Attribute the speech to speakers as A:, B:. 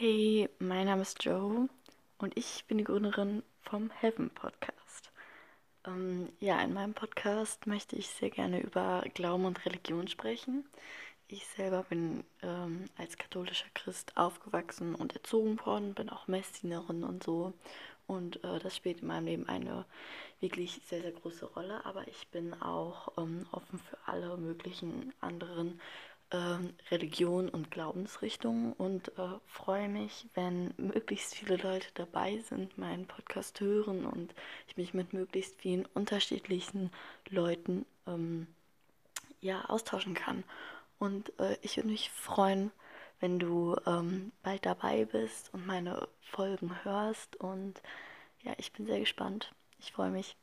A: Hi, mein Name ist Joe und ich bin die Gründerin vom Heaven Podcast. Ähm, ja, in meinem Podcast möchte ich sehr gerne über Glauben und Religion sprechen. Ich selber bin ähm, als katholischer Christ aufgewachsen und erzogen worden, bin auch Messdienerin und so. Und äh, das spielt in meinem Leben eine wirklich sehr, sehr große Rolle. Aber ich bin auch ähm, offen für alle möglichen anderen ähm, Religion und Glaubensrichtungen und äh, freue mich, wenn möglichst viele Leute dabei sind, meinen Podcast hören und ich mich mit möglichst vielen unterschiedlichen Leuten ähm, ja, austauschen kann. Und äh, ich würde mich freuen, wenn du ähm, bald dabei bist und meine Folgen hörst. Und ja, ich bin sehr gespannt. Ich freue mich.